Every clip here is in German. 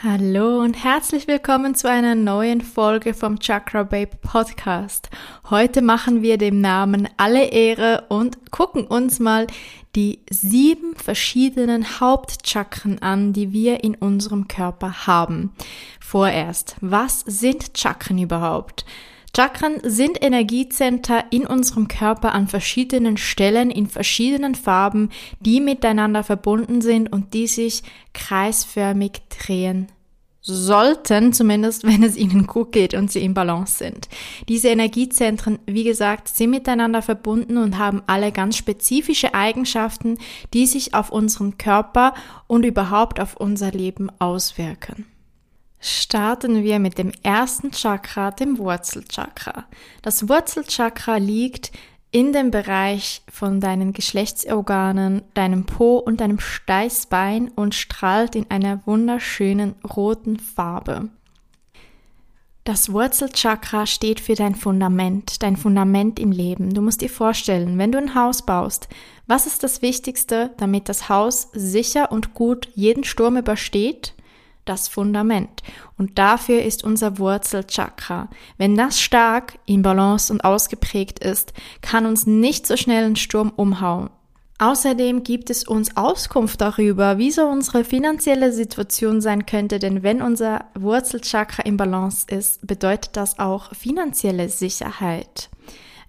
Hallo und herzlich willkommen zu einer neuen Folge vom Chakra Babe Podcast. Heute machen wir dem Namen alle Ehre und gucken uns mal die sieben verschiedenen Hauptchakren an, die wir in unserem Körper haben. Vorerst, was sind Chakren überhaupt? Chakren sind Energiezenter in unserem Körper an verschiedenen Stellen in verschiedenen Farben, die miteinander verbunden sind und die sich kreisförmig drehen sollten, zumindest wenn es ihnen gut geht und sie im Balance sind. Diese Energiezentren, wie gesagt, sind miteinander verbunden und haben alle ganz spezifische Eigenschaften, die sich auf unseren Körper und überhaupt auf unser Leben auswirken. Starten wir mit dem ersten Chakra, dem Wurzelchakra. Das Wurzelchakra liegt in dem Bereich von deinen Geschlechtsorganen, deinem Po und deinem Steißbein und strahlt in einer wunderschönen roten Farbe. Das Wurzelchakra steht für dein Fundament, dein Fundament im Leben. Du musst dir vorstellen, wenn du ein Haus baust, was ist das Wichtigste, damit das Haus sicher und gut jeden Sturm übersteht? Das Fundament. Und dafür ist unser Wurzelchakra. Wenn das stark, in Balance und ausgeprägt ist, kann uns nicht so schnell ein Sturm umhauen. Außerdem gibt es uns Auskunft darüber, wie so unsere finanzielle Situation sein könnte, denn wenn unser Wurzelchakra im Balance ist, bedeutet das auch finanzielle Sicherheit.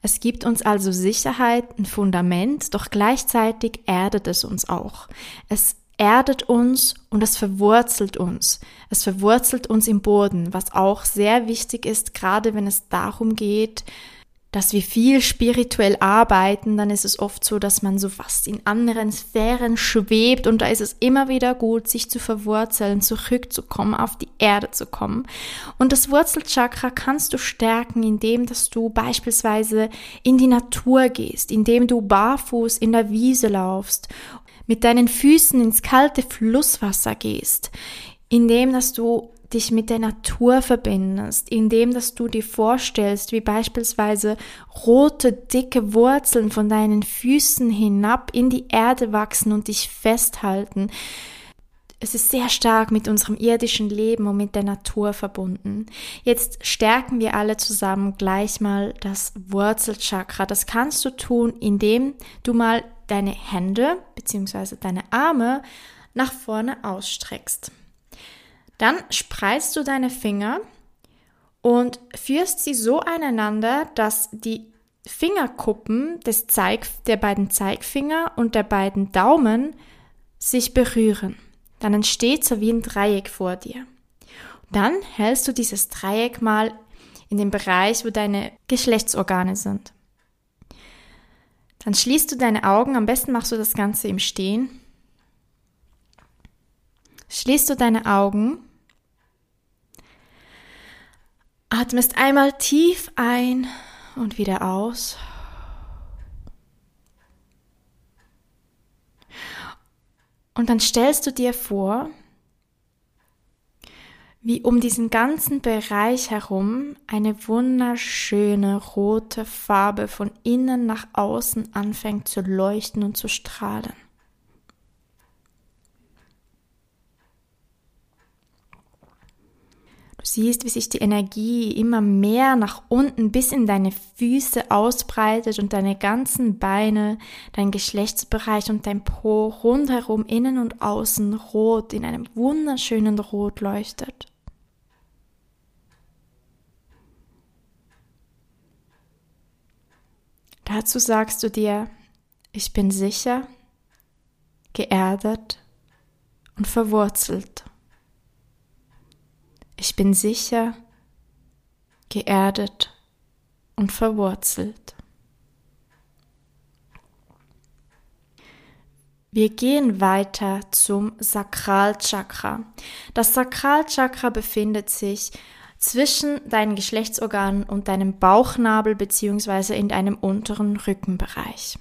Es gibt uns also Sicherheit, ein Fundament, doch gleichzeitig erdet es uns auch. Es erdet uns und es verwurzelt uns. Es verwurzelt uns im Boden, was auch sehr wichtig ist, gerade wenn es darum geht, dass wir viel spirituell arbeiten, dann ist es oft so, dass man so fast in anderen Sphären schwebt und da ist es immer wieder gut, sich zu verwurzeln, zurückzukommen, auf die Erde zu kommen. Und das Wurzelchakra kannst du stärken, indem dass du beispielsweise in die Natur gehst, indem du barfuß in der Wiese laufst mit deinen Füßen ins kalte Flusswasser gehst, indem dass du dich mit der Natur verbindest, indem dass du dir vorstellst, wie beispielsweise rote, dicke Wurzeln von deinen Füßen hinab in die Erde wachsen und dich festhalten. Es ist sehr stark mit unserem irdischen Leben und mit der Natur verbunden. Jetzt stärken wir alle zusammen gleich mal das Wurzelchakra. Das kannst du tun, indem du mal deine Hände bzw. deine Arme nach vorne ausstreckst. Dann spreizst du deine Finger und führst sie so aneinander, dass die Fingerkuppen des Zeig, der beiden Zeigfinger und der beiden Daumen sich berühren. Dann entsteht so wie ein Dreieck vor dir. dann hältst du dieses Dreieck mal in dem Bereich, wo deine Geschlechtsorgane sind. Dann schließt du deine Augen, am besten machst du das Ganze im Stehen. Schließt du deine Augen, atmest einmal tief ein und wieder aus. Und dann stellst du dir vor, wie um diesen ganzen Bereich herum eine wunderschöne rote Farbe von innen nach außen anfängt zu leuchten und zu strahlen. Du siehst, wie sich die Energie immer mehr nach unten bis in deine Füße ausbreitet und deine ganzen Beine, dein Geschlechtsbereich und dein Po rundherum innen und außen rot in einem wunderschönen Rot leuchtet. Dazu sagst du dir, ich bin sicher, geerdet und verwurzelt. Ich bin sicher, geerdet und verwurzelt. Wir gehen weiter zum Sakralchakra. Das Sakralchakra befindet sich zwischen deinen Geschlechtsorganen und deinem Bauchnabel beziehungsweise in deinem unteren Rückenbereich.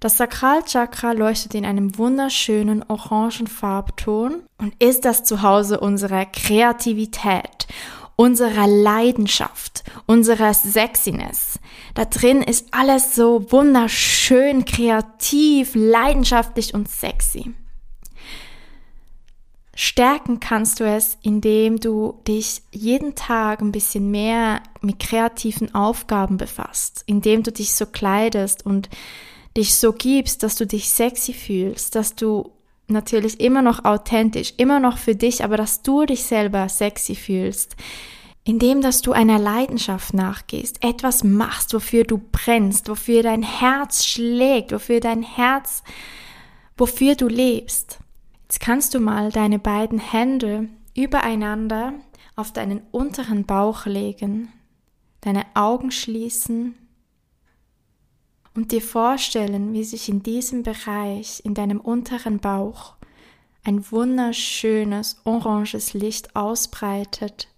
Das Sakralchakra leuchtet in einem wunderschönen orangen Farbton und ist das Zuhause unserer Kreativität, unserer Leidenschaft, unserer Sexiness. Da drin ist alles so wunderschön, kreativ, leidenschaftlich und sexy. Stärken kannst du es, indem du dich jeden Tag ein bisschen mehr mit kreativen Aufgaben befasst, indem du dich so kleidest und dich so gibst, dass du dich sexy fühlst, dass du natürlich immer noch authentisch, immer noch für dich, aber dass du dich selber sexy fühlst, indem dass du einer Leidenschaft nachgehst, etwas machst, wofür du brennst, wofür dein Herz schlägt, wofür dein Herz, wofür du lebst. Jetzt kannst du mal deine beiden Hände übereinander auf deinen unteren Bauch legen, deine Augen schließen und dir vorstellen, wie sich in diesem Bereich, in deinem unteren Bauch, ein wunderschönes oranges Licht ausbreitet.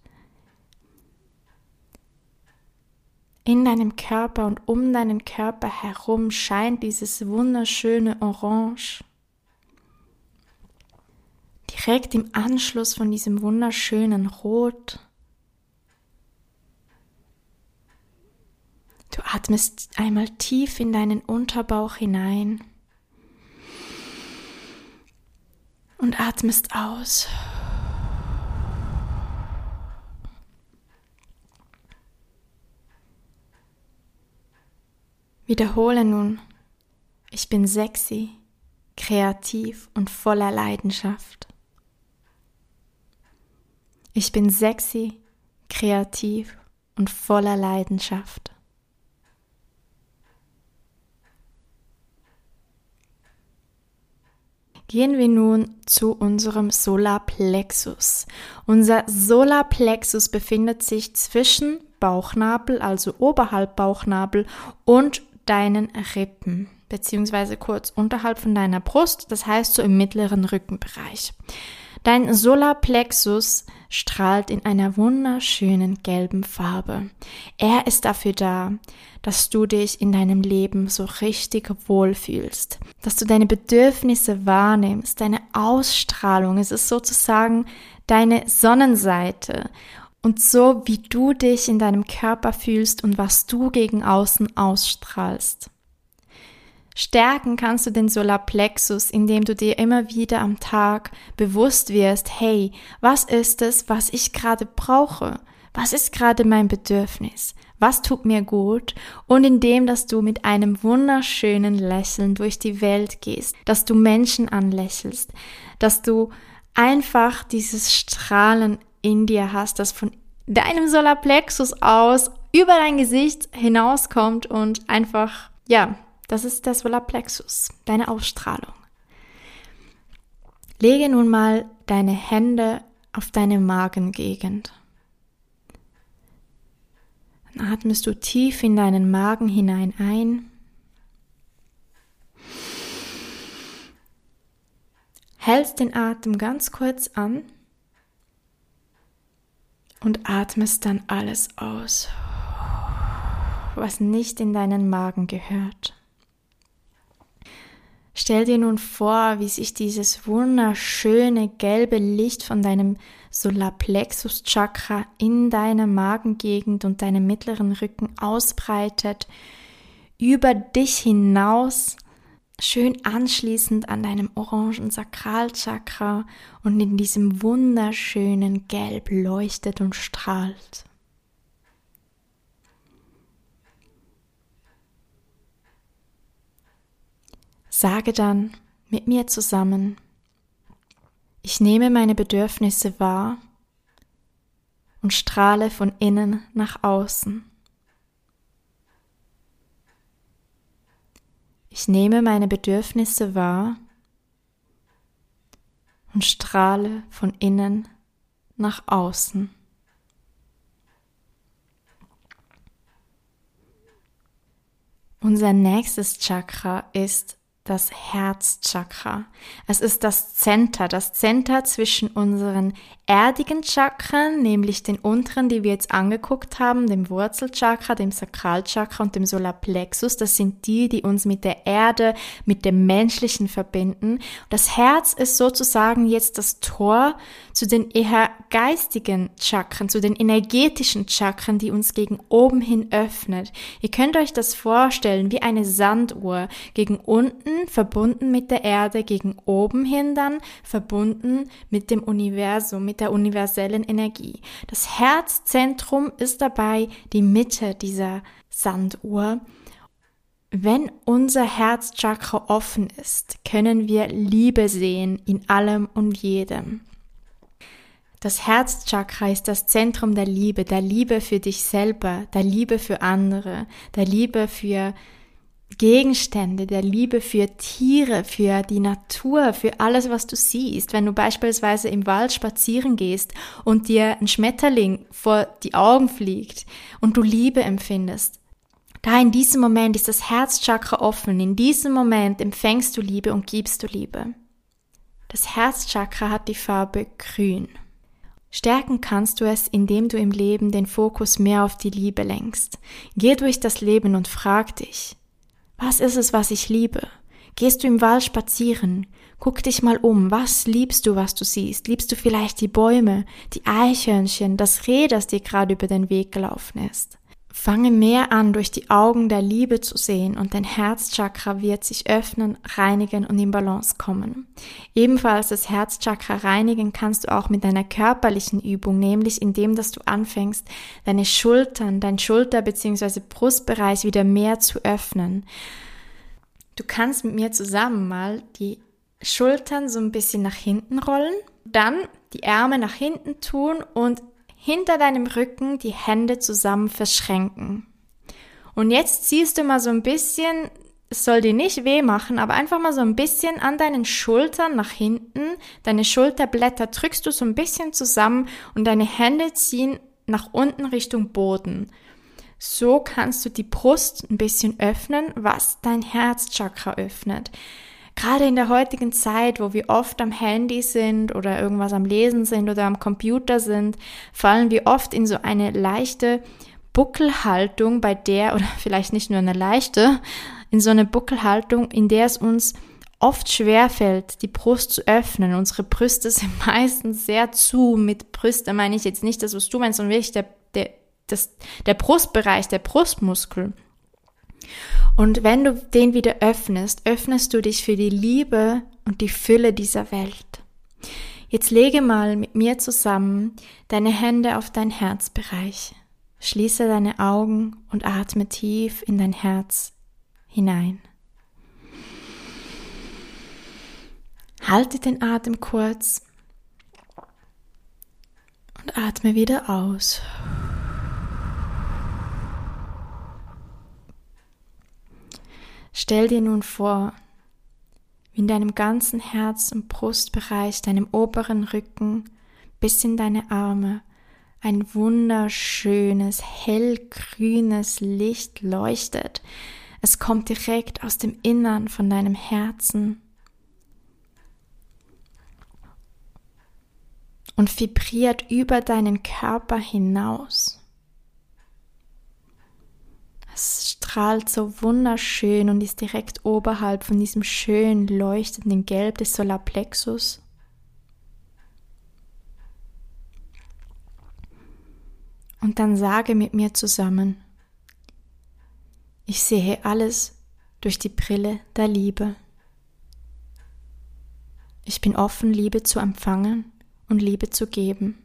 In deinem Körper und um deinen Körper herum scheint dieses wunderschöne Orange. Direkt im Anschluss von diesem wunderschönen Rot Du atmest einmal tief in deinen Unterbauch hinein und atmest aus. Wiederhole nun, ich bin sexy, kreativ und voller Leidenschaft. Ich bin sexy, kreativ und voller Leidenschaft. Gehen wir nun zu unserem Solarplexus. Unser Solarplexus befindet sich zwischen Bauchnabel, also oberhalb Bauchnabel und deinen Rippen, beziehungsweise kurz unterhalb von deiner Brust, das heißt so im mittleren Rückenbereich. Dein Solarplexus strahlt in einer wunderschönen gelben Farbe. Er ist dafür da, dass du dich in deinem Leben so richtig wohlfühlst, dass du deine Bedürfnisse wahrnimmst, deine Ausstrahlung. Es ist sozusagen deine Sonnenseite und so, wie du dich in deinem Körper fühlst und was du gegen außen ausstrahlst. Stärken kannst du den Solarplexus, indem du dir immer wieder am Tag bewusst wirst, hey, was ist es, was ich gerade brauche? Was ist gerade mein Bedürfnis? Was tut mir gut? Und indem, dass du mit einem wunderschönen Lächeln durch die Welt gehst, dass du Menschen anlächelst, dass du einfach dieses Strahlen in dir hast, das von deinem Solarplexus aus über dein Gesicht hinauskommt und einfach, ja, das ist der Solarplexus, deine Ausstrahlung. Lege nun mal deine Hände auf deine Magengegend. Dann atmest du tief in deinen Magen hinein ein. Hältst den Atem ganz kurz an und atmest dann alles aus, was nicht in deinen Magen gehört. Stell dir nun vor, wie sich dieses wunderschöne gelbe Licht von deinem Solarplexus Chakra in deiner Magengegend und deinem mittleren Rücken ausbreitet, über dich hinaus, schön anschließend an deinem orangen Sakralchakra und in diesem wunderschönen Gelb leuchtet und strahlt. Sage dann mit mir zusammen, ich nehme meine Bedürfnisse wahr und strahle von innen nach außen. Ich nehme meine Bedürfnisse wahr und strahle von innen nach außen. Unser nächstes Chakra ist das Herzchakra. Es ist das Center, das Center zwischen unseren erdigen Chakren, nämlich den unteren, die wir jetzt angeguckt haben, dem Wurzelchakra, dem Sakralchakra und dem Solarplexus. Das sind die, die uns mit der Erde, mit dem Menschlichen verbinden. Das Herz ist sozusagen jetzt das Tor zu den eher geistigen Chakren, zu den energetischen Chakren, die uns gegen oben hin öffnet. Ihr könnt euch das vorstellen wie eine Sanduhr gegen unten verbunden mit der Erde, gegen oben hin dann verbunden mit dem Universum, mit der universellen Energie. Das Herzzentrum ist dabei die Mitte dieser Sanduhr. Wenn unser Herzchakra offen ist, können wir Liebe sehen in allem und jedem. Das Herzchakra ist das Zentrum der Liebe, der Liebe für dich selber, der Liebe für andere, der Liebe für Gegenstände, der Liebe für Tiere, für die Natur, für alles, was du siehst. Wenn du beispielsweise im Wald spazieren gehst und dir ein Schmetterling vor die Augen fliegt und du Liebe empfindest, da in diesem Moment ist das Herzchakra offen. In diesem Moment empfängst du Liebe und gibst du Liebe. Das Herzchakra hat die Farbe grün. Stärken kannst du es, indem du im Leben den Fokus mehr auf die Liebe lenkst. Geh durch das Leben und frag dich, was ist es, was ich liebe? Gehst du im Wald spazieren? Guck dich mal um. Was liebst du, was du siehst? Liebst du vielleicht die Bäume, die Eichhörnchen, das Reh, das dir gerade über den Weg gelaufen ist? Fange mehr an, durch die Augen der Liebe zu sehen und dein Herzchakra wird sich öffnen, reinigen und in Balance kommen. Ebenfalls das Herzchakra reinigen kannst du auch mit deiner körperlichen Übung, nämlich indem, dass du anfängst, deine Schultern, dein Schulter- bzw. Brustbereich wieder mehr zu öffnen. Du kannst mit mir zusammen mal die Schultern so ein bisschen nach hinten rollen, dann die Ärmel nach hinten tun und hinter deinem Rücken die Hände zusammen verschränken. Und jetzt ziehst du mal so ein bisschen, es soll dir nicht weh machen, aber einfach mal so ein bisschen an deinen Schultern nach hinten, deine Schulterblätter drückst du so ein bisschen zusammen und deine Hände ziehen nach unten Richtung Boden. So kannst du die Brust ein bisschen öffnen, was dein Herzchakra öffnet gerade in der heutigen Zeit, wo wir oft am Handy sind oder irgendwas am Lesen sind oder am Computer sind, fallen wir oft in so eine leichte Buckelhaltung, bei der, oder vielleicht nicht nur eine leichte, in so eine Buckelhaltung, in der es uns oft schwer fällt, die Brust zu öffnen. Unsere Brüste sind meistens sehr zu. Mit Brüste meine ich jetzt nicht das, was du meinst, sondern wirklich der, der, das, der Brustbereich, der Brustmuskel. Und wenn du den wieder öffnest, öffnest du dich für die Liebe und die Fülle dieser Welt. Jetzt lege mal mit mir zusammen deine Hände auf dein Herzbereich. Schließe deine Augen und atme tief in dein Herz hinein. Halte den Atem kurz und atme wieder aus. Stell dir nun vor, wie in deinem ganzen Herz- und Brustbereich, deinem oberen Rücken bis in deine Arme ein wunderschönes, hellgrünes Licht leuchtet. Es kommt direkt aus dem Innern von deinem Herzen und vibriert über deinen Körper hinaus. Es strahlt so wunderschön und ist direkt oberhalb von diesem schön leuchtenden Gelb des Solarplexus. Und dann sage mit mir zusammen, ich sehe alles durch die Brille der Liebe. Ich bin offen, Liebe zu empfangen und Liebe zu geben.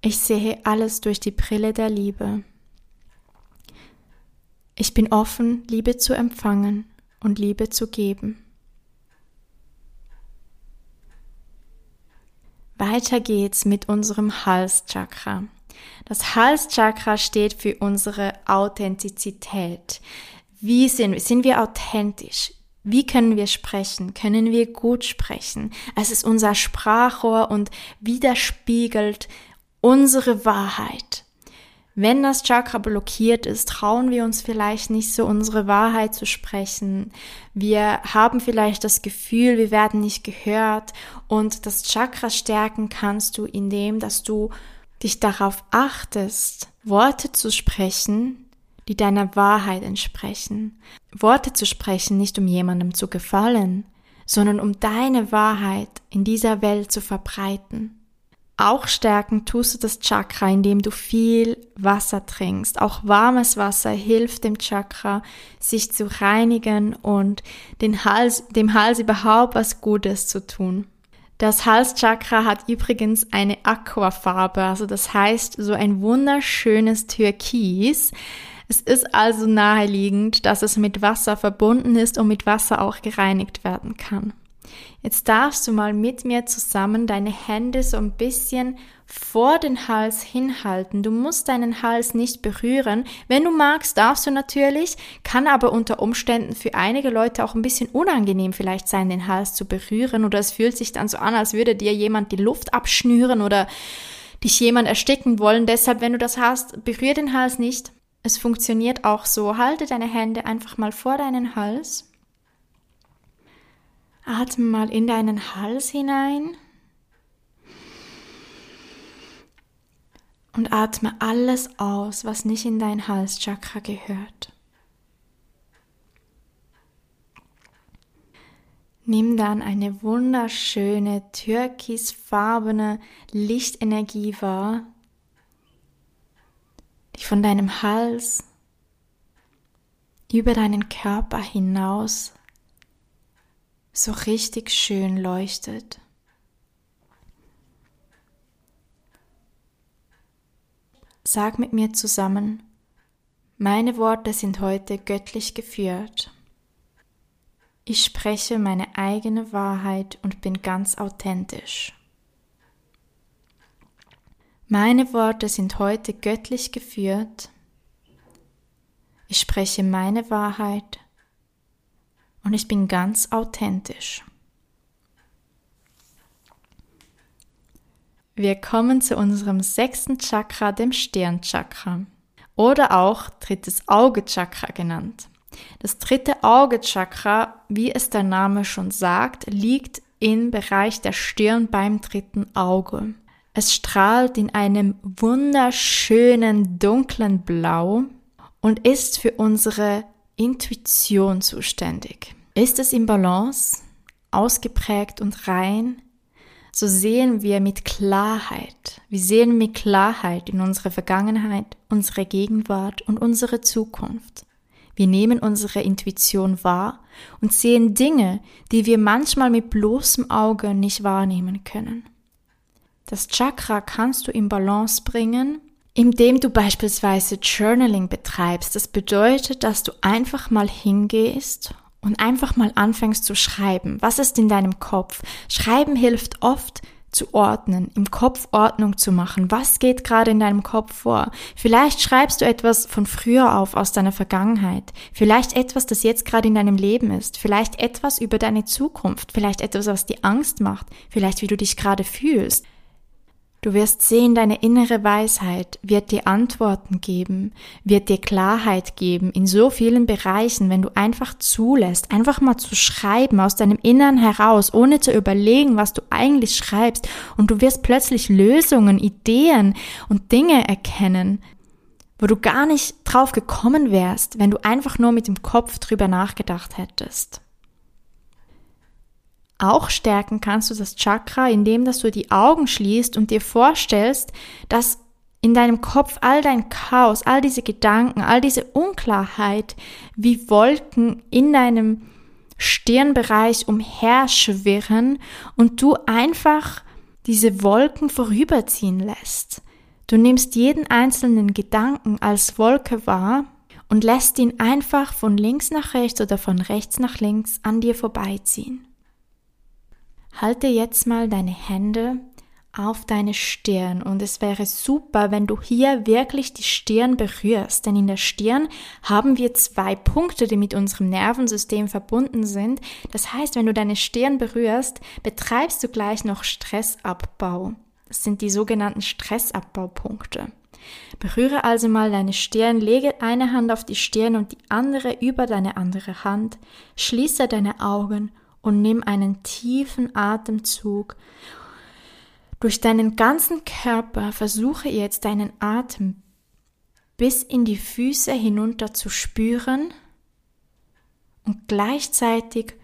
Ich sehe alles durch die Brille der Liebe. Ich bin offen, Liebe zu empfangen und Liebe zu geben. Weiter geht's mit unserem Halschakra. Das Halschakra steht für unsere Authentizität. Wie sind wir? Sind wir authentisch? Wie können wir sprechen? Können wir gut sprechen? Es ist unser Sprachrohr und widerspiegelt unsere Wahrheit. Wenn das Chakra blockiert ist, trauen wir uns vielleicht nicht so unsere Wahrheit zu sprechen. Wir haben vielleicht das Gefühl, wir werden nicht gehört und das Chakra stärken kannst du, indem dass du dich darauf achtest, Worte zu sprechen, die deiner Wahrheit entsprechen. Worte zu sprechen, nicht um jemandem zu gefallen, sondern um deine Wahrheit in dieser Welt zu verbreiten. Auch stärken tust du das Chakra, indem du viel Wasser trinkst. Auch warmes Wasser hilft dem Chakra, sich zu reinigen und den Hals, dem Hals überhaupt was Gutes zu tun. Das Halschakra hat übrigens eine Aquafarbe, also das heißt so ein wunderschönes Türkis. Es ist also naheliegend, dass es mit Wasser verbunden ist und mit Wasser auch gereinigt werden kann. Jetzt darfst du mal mit mir zusammen deine Hände so ein bisschen vor den Hals hinhalten. Du musst deinen Hals nicht berühren. Wenn du magst, darfst du natürlich, kann aber unter Umständen für einige Leute auch ein bisschen unangenehm vielleicht sein, den Hals zu berühren oder es fühlt sich dann so an, als würde dir jemand die Luft abschnüren oder dich jemand ersticken wollen. Deshalb, wenn du das hast, berühr den Hals nicht. Es funktioniert auch so. Halte deine Hände einfach mal vor deinen Hals Atme mal in deinen Hals hinein und atme alles aus, was nicht in dein Halschakra gehört. Nimm dann eine wunderschöne türkisfarbene Lichtenergie wahr, die von deinem Hals über deinen Körper hinaus so richtig schön leuchtet. Sag mit mir zusammen, meine Worte sind heute göttlich geführt. Ich spreche meine eigene Wahrheit und bin ganz authentisch. Meine Worte sind heute göttlich geführt. Ich spreche meine Wahrheit und ich bin ganz authentisch. Wir kommen zu unserem sechsten Chakra, dem Stirnchakra oder auch drittes Auge-Chakra genannt. Das dritte Auge-Chakra, wie es der Name schon sagt, liegt im Bereich der Stirn beim dritten Auge. Es strahlt in einem wunderschönen dunklen Blau und ist für unsere Intuition zuständig. Ist es im Balance, ausgeprägt und rein, so sehen wir mit Klarheit, wir sehen mit Klarheit in unsere Vergangenheit, unsere Gegenwart und unsere Zukunft. Wir nehmen unsere Intuition wahr und sehen Dinge, die wir manchmal mit bloßem Auge nicht wahrnehmen können. Das Chakra kannst du in Balance bringen, indem du beispielsweise Journaling betreibst. Das bedeutet, dass du einfach mal hingehst und einfach mal anfängst zu schreiben. Was ist in deinem Kopf? Schreiben hilft oft zu ordnen, im Kopf Ordnung zu machen. Was geht gerade in deinem Kopf vor? Vielleicht schreibst du etwas von früher auf aus deiner Vergangenheit. Vielleicht etwas, das jetzt gerade in deinem Leben ist. Vielleicht etwas über deine Zukunft. Vielleicht etwas, was dir Angst macht. Vielleicht wie du dich gerade fühlst. Du wirst sehen, deine innere Weisheit wird dir Antworten geben, wird dir Klarheit geben in so vielen Bereichen, wenn du einfach zulässt, einfach mal zu schreiben aus deinem Innern heraus, ohne zu überlegen, was du eigentlich schreibst, und du wirst plötzlich Lösungen, Ideen und Dinge erkennen, wo du gar nicht drauf gekommen wärst, wenn du einfach nur mit dem Kopf drüber nachgedacht hättest. Auch stärken kannst du das Chakra, indem dass du die Augen schließt und dir vorstellst, dass in deinem Kopf all dein Chaos, all diese Gedanken, all diese Unklarheit wie Wolken in deinem Stirnbereich umherschwirren und du einfach diese Wolken vorüberziehen lässt. Du nimmst jeden einzelnen Gedanken als Wolke wahr und lässt ihn einfach von links nach rechts oder von rechts nach links an dir vorbeiziehen. Halte jetzt mal deine Hände auf deine Stirn und es wäre super, wenn du hier wirklich die Stirn berührst, denn in der Stirn haben wir zwei Punkte, die mit unserem Nervensystem verbunden sind. Das heißt, wenn du deine Stirn berührst, betreibst du gleich noch Stressabbau. Das sind die sogenannten Stressabbaupunkte. Berühre also mal deine Stirn, lege eine Hand auf die Stirn und die andere über deine andere Hand, schließe deine Augen und nimm einen tiefen Atemzug. Durch deinen ganzen Körper versuche jetzt deinen Atem bis in die Füße hinunter zu spüren und gleichzeitig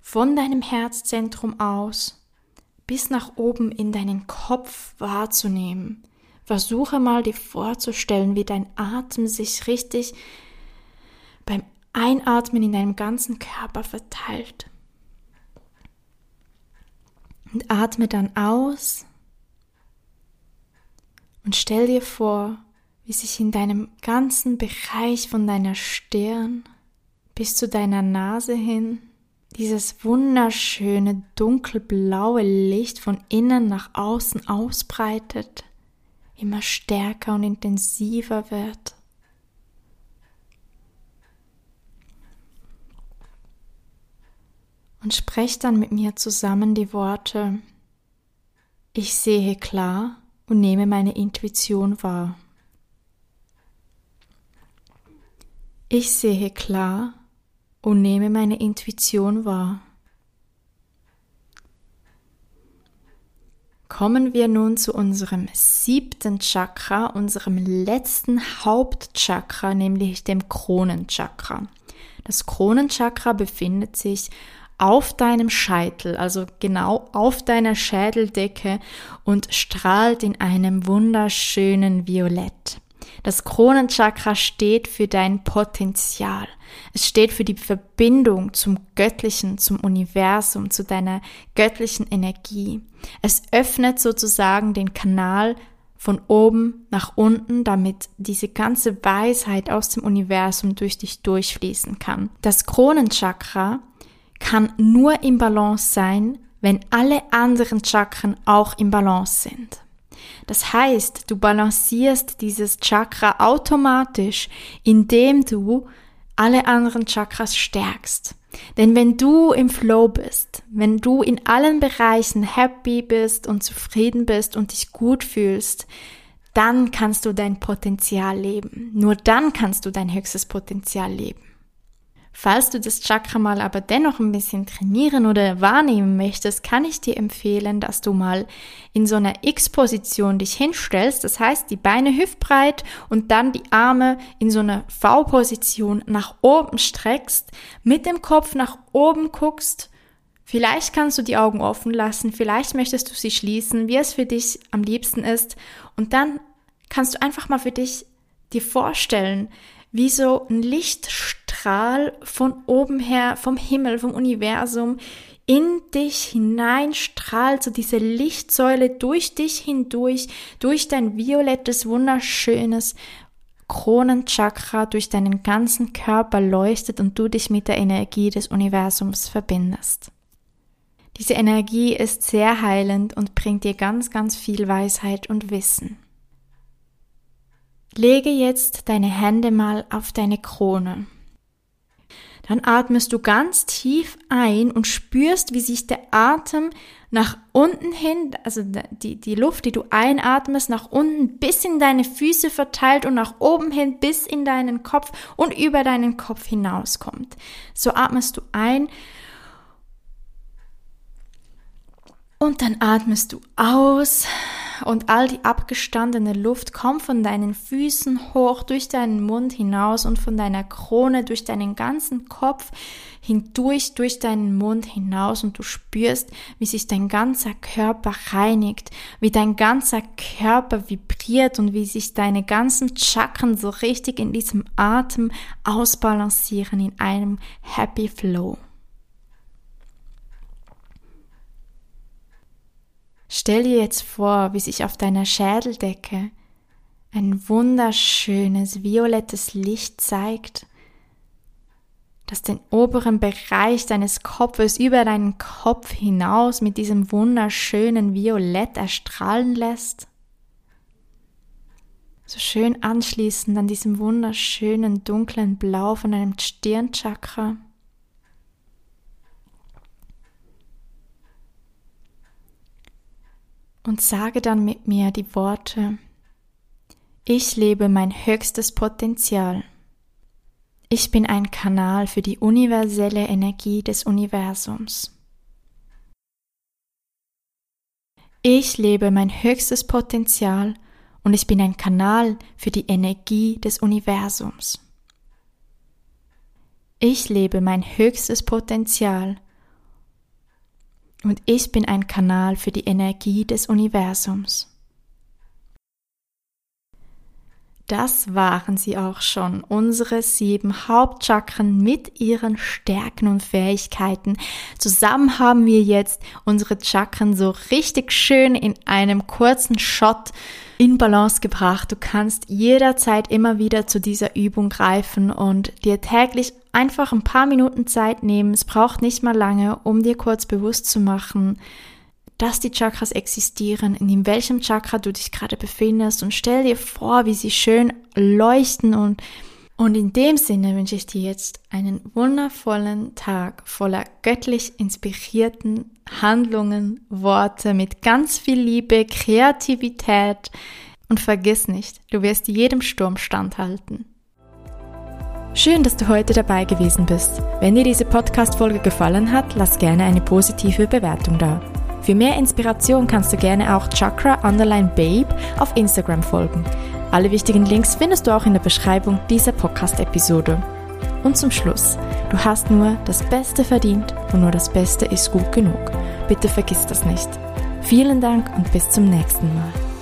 von deinem Herzzentrum aus bis nach oben in deinen Kopf wahrzunehmen. Versuche mal dir vorzustellen, wie dein Atem sich richtig beim Einatmen in deinem ganzen Körper verteilt. Und atme dann aus und stell dir vor, wie sich in deinem ganzen Bereich von deiner Stirn bis zu deiner Nase hin dieses wunderschöne dunkelblaue Licht von innen nach außen ausbreitet, immer stärker und intensiver wird. Und sprech dann mit mir zusammen die Worte Ich sehe klar und nehme meine Intuition wahr. Ich sehe klar und nehme meine Intuition wahr. Kommen wir nun zu unserem siebten Chakra, unserem letzten Hauptchakra, nämlich dem Kronenchakra. Das Kronenchakra befindet sich auf deinem Scheitel, also genau auf deiner Schädeldecke und strahlt in einem wunderschönen Violett. Das Kronenchakra steht für dein Potenzial. Es steht für die Verbindung zum Göttlichen, zum Universum, zu deiner göttlichen Energie. Es öffnet sozusagen den Kanal von oben nach unten, damit diese ganze Weisheit aus dem Universum durch dich durchfließen kann. Das Kronenchakra kann nur im Balance sein, wenn alle anderen Chakren auch im Balance sind. Das heißt, du balancierst dieses Chakra automatisch, indem du alle anderen Chakras stärkst. Denn wenn du im Flow bist, wenn du in allen Bereichen happy bist und zufrieden bist und dich gut fühlst, dann kannst du dein Potenzial leben. Nur dann kannst du dein höchstes Potenzial leben. Falls du das Chakra mal aber dennoch ein bisschen trainieren oder wahrnehmen möchtest, kann ich dir empfehlen, dass du mal in so einer X-Position dich hinstellst. Das heißt, die Beine hüftbreit und dann die Arme in so einer V-Position nach oben streckst, mit dem Kopf nach oben guckst. Vielleicht kannst du die Augen offen lassen, vielleicht möchtest du sie schließen, wie es für dich am liebsten ist. Und dann kannst du einfach mal für dich dir vorstellen, wie so ein Lichtstrahl von oben her, vom Himmel, vom Universum in dich hineinstrahlt, so diese Lichtsäule durch dich hindurch, durch dein violettes, wunderschönes Kronenchakra, durch deinen ganzen Körper leuchtet und du dich mit der Energie des Universums verbindest. Diese Energie ist sehr heilend und bringt dir ganz, ganz viel Weisheit und Wissen. Lege jetzt deine Hände mal auf deine Krone. Dann atmest du ganz tief ein und spürst, wie sich der Atem nach unten hin, also die, die Luft, die du einatmest, nach unten bis in deine Füße verteilt und nach oben hin bis in deinen Kopf und über deinen Kopf hinauskommt. So atmest du ein und dann atmest du aus und all die abgestandene Luft kommt von deinen Füßen hoch durch deinen Mund hinaus und von deiner Krone durch deinen ganzen Kopf hindurch durch deinen Mund hinaus und du spürst, wie sich dein ganzer Körper reinigt, wie dein ganzer Körper vibriert und wie sich deine ganzen Chakren so richtig in diesem Atem ausbalancieren in einem Happy Flow. Stell dir jetzt vor, wie sich auf deiner Schädeldecke ein wunderschönes violettes Licht zeigt, das den oberen Bereich deines Kopfes über deinen Kopf hinaus mit diesem wunderschönen Violett erstrahlen lässt. So schön anschließend an diesem wunderschönen dunklen Blau von deinem Stirnchakra. Und sage dann mit mir die Worte, Ich lebe mein höchstes Potenzial. Ich bin ein Kanal für die universelle Energie des Universums. Ich lebe mein höchstes Potenzial und ich bin ein Kanal für die Energie des Universums. Ich lebe mein höchstes Potenzial und ich bin ein Kanal für die Energie des Universums. Das waren sie auch schon, unsere sieben Hauptchakren mit ihren Stärken und Fähigkeiten. Zusammen haben wir jetzt unsere Chakren so richtig schön in einem kurzen Shot in Balance gebracht. Du kannst jederzeit immer wieder zu dieser Übung greifen und dir täglich einfach ein paar Minuten Zeit nehmen. Es braucht nicht mal lange, um dir kurz bewusst zu machen, dass die Chakras existieren, in welchem Chakra du dich gerade befindest und stell dir vor, wie sie schön leuchten und und in dem Sinne wünsche ich dir jetzt einen wundervollen Tag voller göttlich inspirierten Handlungen, Worte mit ganz viel Liebe, Kreativität und vergiss nicht, du wirst jedem Sturm standhalten. Schön, dass du heute dabei gewesen bist. Wenn dir diese Podcast-Folge gefallen hat, lass gerne eine positive Bewertung da. Für mehr Inspiration kannst du gerne auch Chakra Underline Babe auf Instagram folgen. Alle wichtigen Links findest du auch in der Beschreibung dieser Podcast-Episode. Und zum Schluss, du hast nur das Beste verdient und nur das Beste ist gut genug. Bitte vergiss das nicht. Vielen Dank und bis zum nächsten Mal.